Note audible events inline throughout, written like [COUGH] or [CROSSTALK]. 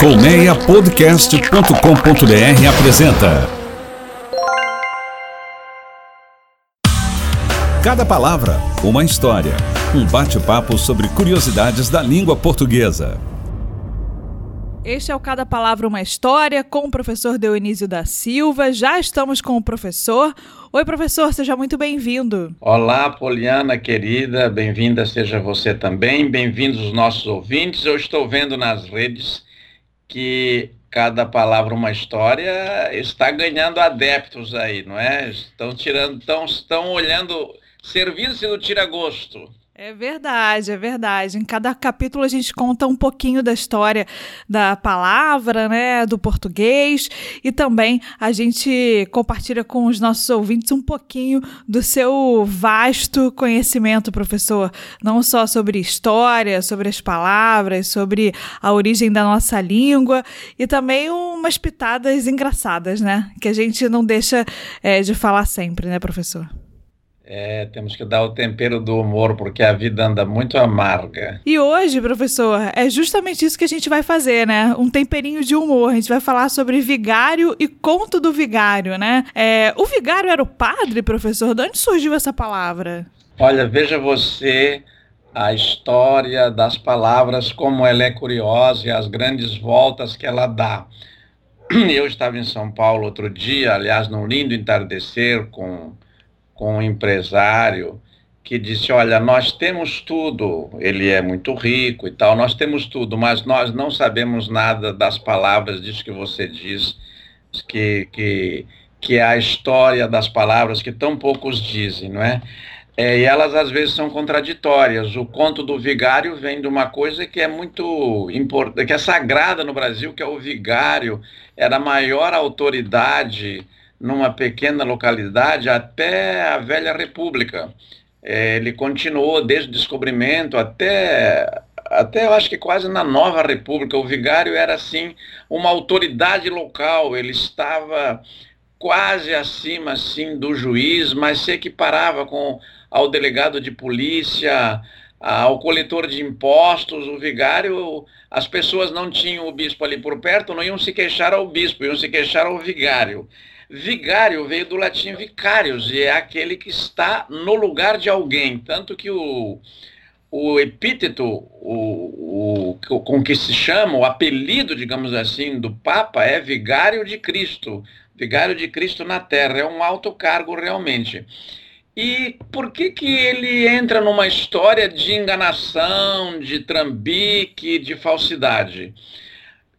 Colmeiapodcast.com.br apresenta Cada palavra, uma história. Um bate-papo sobre curiosidades da língua portuguesa. Este é o Cada Palavra Uma História com o professor Dionísio da Silva. Já estamos com o professor. Oi, professor, seja muito bem-vindo. Olá, Poliana querida, bem-vinda seja você também. Bem-vindos os nossos ouvintes. Eu estou vendo nas redes que Cada Palavra Uma História está ganhando adeptos aí, não é? Estão tirando, estão, estão olhando, servindo-se do tira-gosto. É verdade, é verdade. Em cada capítulo a gente conta um pouquinho da história da palavra, né, do português, e também a gente compartilha com os nossos ouvintes um pouquinho do seu vasto conhecimento, professor, não só sobre história, sobre as palavras, sobre a origem da nossa língua e também umas pitadas engraçadas, né, que a gente não deixa é, de falar sempre, né, professor? É, temos que dar o tempero do humor, porque a vida anda muito amarga. E hoje, professor, é justamente isso que a gente vai fazer, né? Um temperinho de humor. A gente vai falar sobre vigário e conto do vigário, né? É, o vigário era o padre, professor? De onde surgiu essa palavra? Olha, veja você a história das palavras, como ela é curiosa e as grandes voltas que ela dá. Eu estava em São Paulo outro dia, aliás, num lindo entardecer com com um empresário que disse: Olha, nós temos tudo, ele é muito rico e tal, nós temos tudo, mas nós não sabemos nada das palavras disso que você diz, que, que, que é a história das palavras que tão poucos dizem, não é? é? E elas às vezes são contraditórias. O conto do vigário vem de uma coisa que é muito importante, que é sagrada no Brasil, que é o vigário, era a maior autoridade numa pequena localidade até a velha república. É, ele continuou desde o descobrimento até, até eu acho que quase na nova república. O vigário era assim uma autoridade local, ele estava quase acima assim do juiz, mas se equiparava com ao delegado de polícia, ao coletor de impostos, o vigário, as pessoas não tinham o bispo ali por perto, não iam se queixar ao bispo, iam se queixar ao vigário. Vigário veio do latim vicarius e é aquele que está no lugar de alguém. Tanto que o, o epíteto o, o, com que se chama, o apelido, digamos assim, do Papa é Vigário de Cristo. Vigário de Cristo na Terra. É um alto cargo realmente. E por que, que ele entra numa história de enganação, de trambique, de falsidade?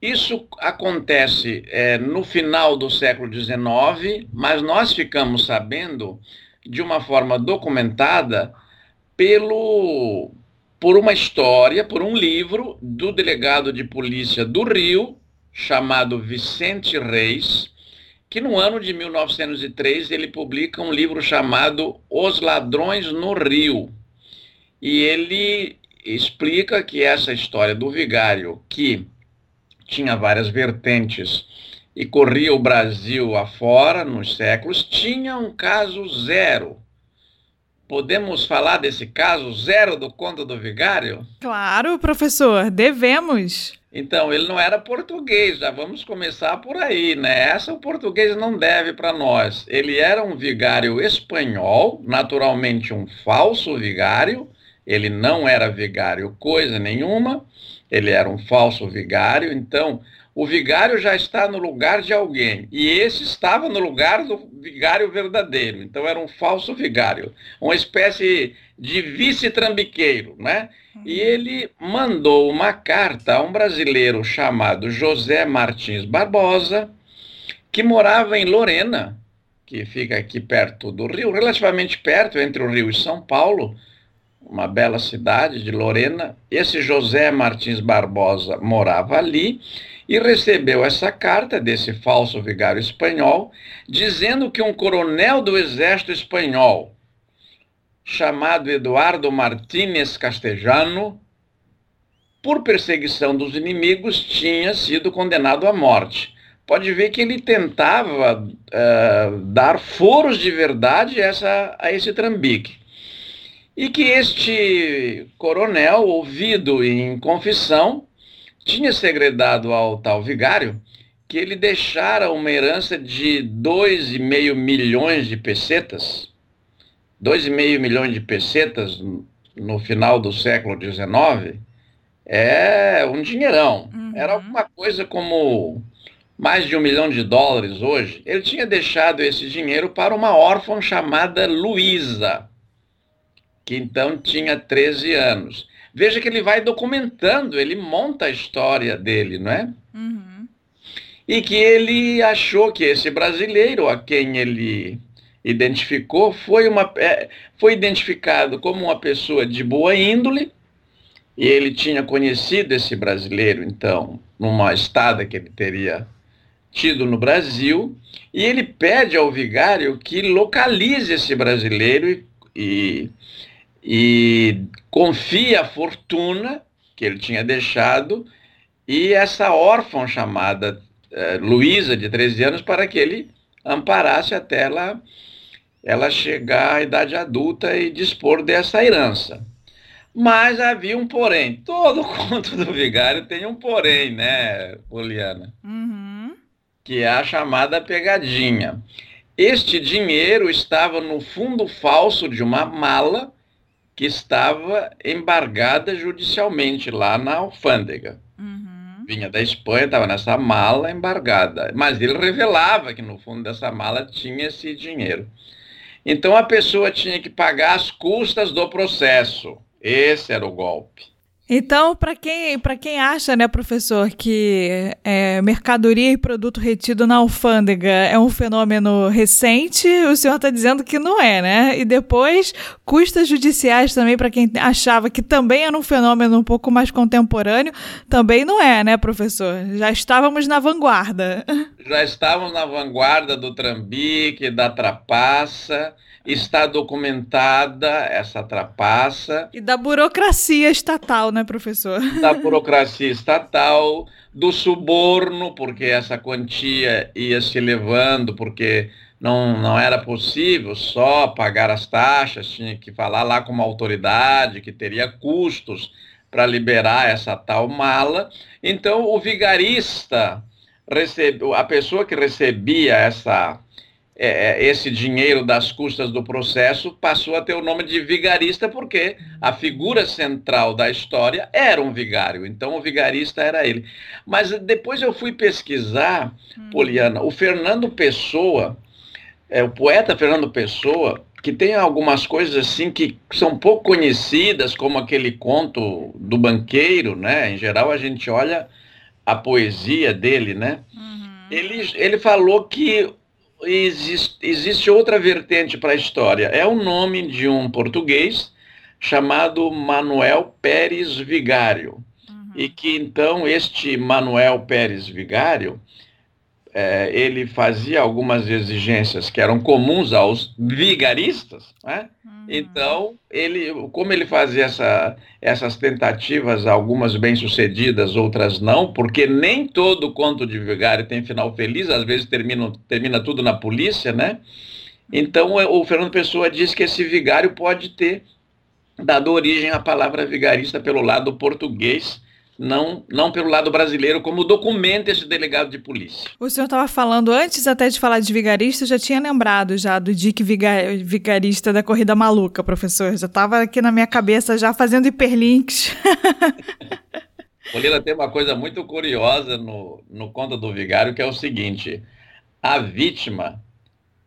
Isso acontece é, no final do século XIX, mas nós ficamos sabendo de uma forma documentada pelo, por uma história, por um livro do delegado de polícia do Rio, chamado Vicente Reis, que no ano de 1903 ele publica um livro chamado Os Ladrões no Rio. E ele explica que essa história do vigário que tinha várias vertentes e corria o Brasil afora nos séculos, tinha um caso zero. Podemos falar desse caso zero do Conto do Vigário? Claro, professor, devemos. Então, ele não era português, já vamos começar por aí, né? Essa o português não deve para nós. Ele era um vigário espanhol, naturalmente um falso vigário, ele não era vigário coisa nenhuma, ele era um falso vigário, então o vigário já está no lugar de alguém, e esse estava no lugar do vigário verdadeiro, então era um falso vigário, uma espécie de vice-trambiqueiro, né? E ele mandou uma carta a um brasileiro chamado José Martins Barbosa, que morava em Lorena, que fica aqui perto do Rio, relativamente perto, entre o Rio e São Paulo, uma bela cidade de Lorena. Esse José Martins Barbosa morava ali e recebeu essa carta desse falso vigário espanhol, dizendo que um coronel do exército espanhol, chamado Eduardo Martínez Castellano, por perseguição dos inimigos, tinha sido condenado à morte. Pode ver que ele tentava uh, dar foros de verdade essa, a esse trambique e que este coronel, ouvido em confissão, tinha segredado ao tal vigário que ele deixara uma herança de 2,5 milhões de pesetas, 2,5 milhões de pesetas no final do século XIX, é um dinheirão. Uhum. Era alguma coisa como mais de um milhão de dólares hoje. Ele tinha deixado esse dinheiro para uma órfã chamada Luísa, que então tinha 13 anos. Veja que ele vai documentando, ele monta a história dele, não é? Uhum e que ele achou que esse brasileiro a quem ele identificou foi, uma, é, foi identificado como uma pessoa de boa índole, e ele tinha conhecido esse brasileiro, então, numa estada que ele teria tido no Brasil, e ele pede ao vigário que localize esse brasileiro e, e confie a fortuna que ele tinha deixado e essa órfã chamada eh, Luísa, de 13 anos, para que ele amparasse até ela, ela chegar à idade adulta e dispor dessa herança. Mas havia um porém. Todo [LAUGHS] conto do vigário tem um porém, né, Poliana? Uhum. Que é a chamada pegadinha. Este dinheiro estava no fundo falso de uma mala que estava embargada judicialmente lá na alfândega. Uhum vinha da Espanha, estava nessa mala embargada. Mas ele revelava que no fundo dessa mala tinha esse dinheiro. Então a pessoa tinha que pagar as custas do processo. Esse era o golpe. Então, para quem, quem acha, né, professor, que é, mercadoria e produto retido na alfândega é um fenômeno recente, o senhor está dizendo que não é, né? E depois, custas judiciais também, para quem achava que também era um fenômeno um pouco mais contemporâneo, também não é, né, professor? Já estávamos na vanguarda. Já estávamos na vanguarda do trambique, da trapaça está documentada essa trapaça. E da burocracia estatal, né, professor? Da burocracia estatal, do suborno, porque essa quantia ia se levando, porque não, não era possível só pagar as taxas, tinha que falar lá com uma autoridade que teria custos para liberar essa tal mala. Então, o vigarista, recebe, a pessoa que recebia essa é, é, esse dinheiro das custas do processo passou a ter o nome de vigarista, porque a figura central da história era um vigário, então o vigarista era ele. Mas depois eu fui pesquisar, hum. Poliana, o Fernando Pessoa, é, o poeta Fernando Pessoa, que tem algumas coisas assim que são pouco conhecidas, como aquele conto do banqueiro, né? Em geral a gente olha a poesia dele, né? Uhum. Ele, ele falou que existe, existe outra vertente para a história. É o nome de um português chamado Manuel Pérez Vigário. Uhum. E que então este Manuel Pérez Vigário é, ele fazia algumas exigências que eram comuns aos vigaristas, né? Uhum. então ele, como ele fazia essa, essas tentativas, algumas bem sucedidas, outras não, porque nem todo conto de vigário tem final feliz, às vezes termina, termina tudo na polícia, né? Então o Fernando Pessoa diz que esse vigário pode ter dado origem à palavra vigarista pelo lado português, não, não pelo lado brasileiro, como documenta esse delegado de polícia. O senhor estava falando, antes até de falar de vigarista, já tinha lembrado já do Dick Vigarista da Corrida Maluca, professor. Já estava aqui na minha cabeça já fazendo hiperlinks. [LAUGHS] Polina, tem uma coisa muito curiosa no, no conto do vigário, que é o seguinte, a vítima,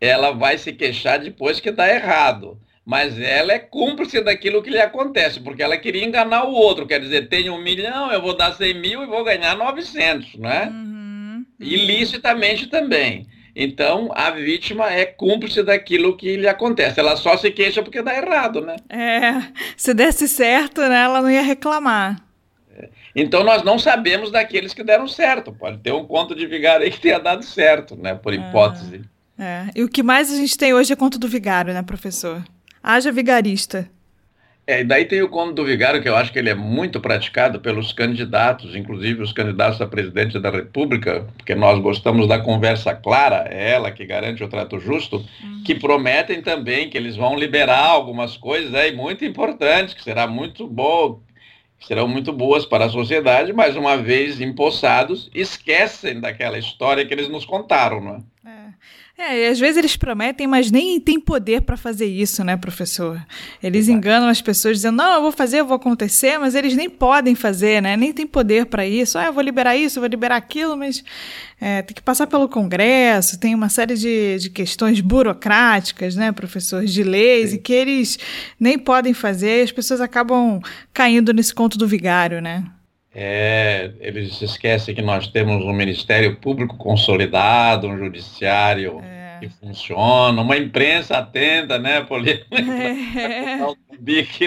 ela vai se queixar depois que está errado mas ela é cúmplice daquilo que lhe acontece, porque ela queria enganar o outro, quer dizer, tenho um milhão, eu vou dar 100 mil e vou ganhar 900, né? Uhum, Ilicitamente também. Então, a vítima é cúmplice daquilo que lhe acontece. Ela só se queixa porque dá errado, né? É, se desse certo, né, ela não ia reclamar. Então, nós não sabemos daqueles que deram certo. Pode ter um conto de vigário aí que tenha dado certo, né, por é. hipótese. É. é. E o que mais a gente tem hoje é conto do vigário, né, professor? Haja vigarista. É, e daí tem o conto do vigário, que eu acho que ele é muito praticado pelos candidatos, inclusive os candidatos a presidente da República, porque nós gostamos da conversa clara, é ela que garante o trato justo, uhum. que prometem também que eles vão liberar algumas coisas aí muito importantes, que será muito bom serão muito boas para a sociedade, mas uma vez empossados, esquecem daquela história que eles nos contaram, não é? É. E às vezes eles prometem, mas nem tem poder para fazer isso, né, professor? Eles Exato. enganam as pessoas dizendo, não, eu vou fazer, eu vou acontecer, mas eles nem podem fazer, né? Nem tem poder para isso. Ah, eu vou liberar isso, eu vou liberar aquilo, mas é, tem que passar pelo Congresso, tem uma série de, de questões burocráticas, né, professor, de leis, Sim. e que eles nem podem fazer, e as pessoas acabam caindo nesse conto do vigário, né? É, eles esquecem que nós temos um Ministério Público consolidado, um judiciário é. que funciona, uma imprensa atenta, né, Poliana? [LAUGHS] [LAUGHS] É.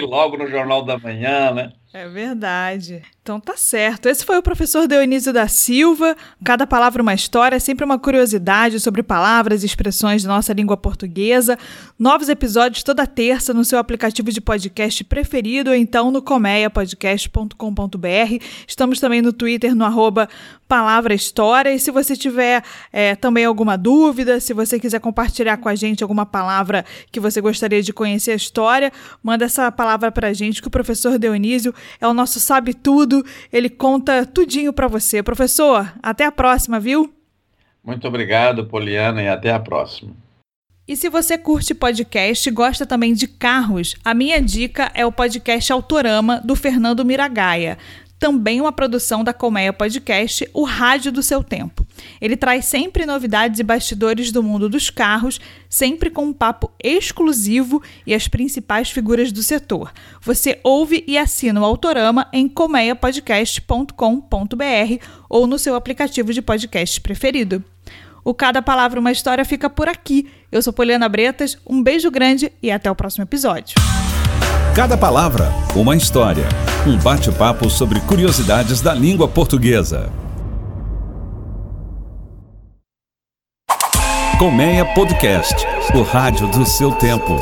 logo no Jornal da Manhã, né? É verdade. Então tá certo. Esse foi o professor Dionísio da Silva. Cada palavra uma história, sempre uma curiosidade sobre palavras e expressões da nossa língua portuguesa. Novos episódios toda terça no seu aplicativo de podcast preferido ou então no comeiapodcast.com.br. Estamos também no Twitter no arroba Palavra História. E se você tiver é, também alguma dúvida, se você quiser compartilhar com a gente alguma palavra que você gostaria de conhecer a história, manda essa palavra pra gente que o professor Dionísio é o nosso sabe tudo, ele conta tudinho para você. Professor, até a próxima, viu? Muito obrigado, Poliana, e até a próxima. E se você curte podcast e gosta também de carros, a minha dica é o podcast Autorama do Fernando Miragaia também uma produção da Colmeia Podcast, o Rádio do Seu Tempo. Ele traz sempre novidades e bastidores do mundo dos carros, sempre com um papo exclusivo e as principais figuras do setor. Você ouve e assina o Autorama em colmeiapodcast.com.br ou no seu aplicativo de podcast preferido. O Cada Palavra Uma História fica por aqui. Eu sou Poliana Bretas, um beijo grande e até o próximo episódio. Cada palavra, uma história. Um bate-papo sobre curiosidades da língua portuguesa. Colmeia Podcast, o rádio do seu tempo.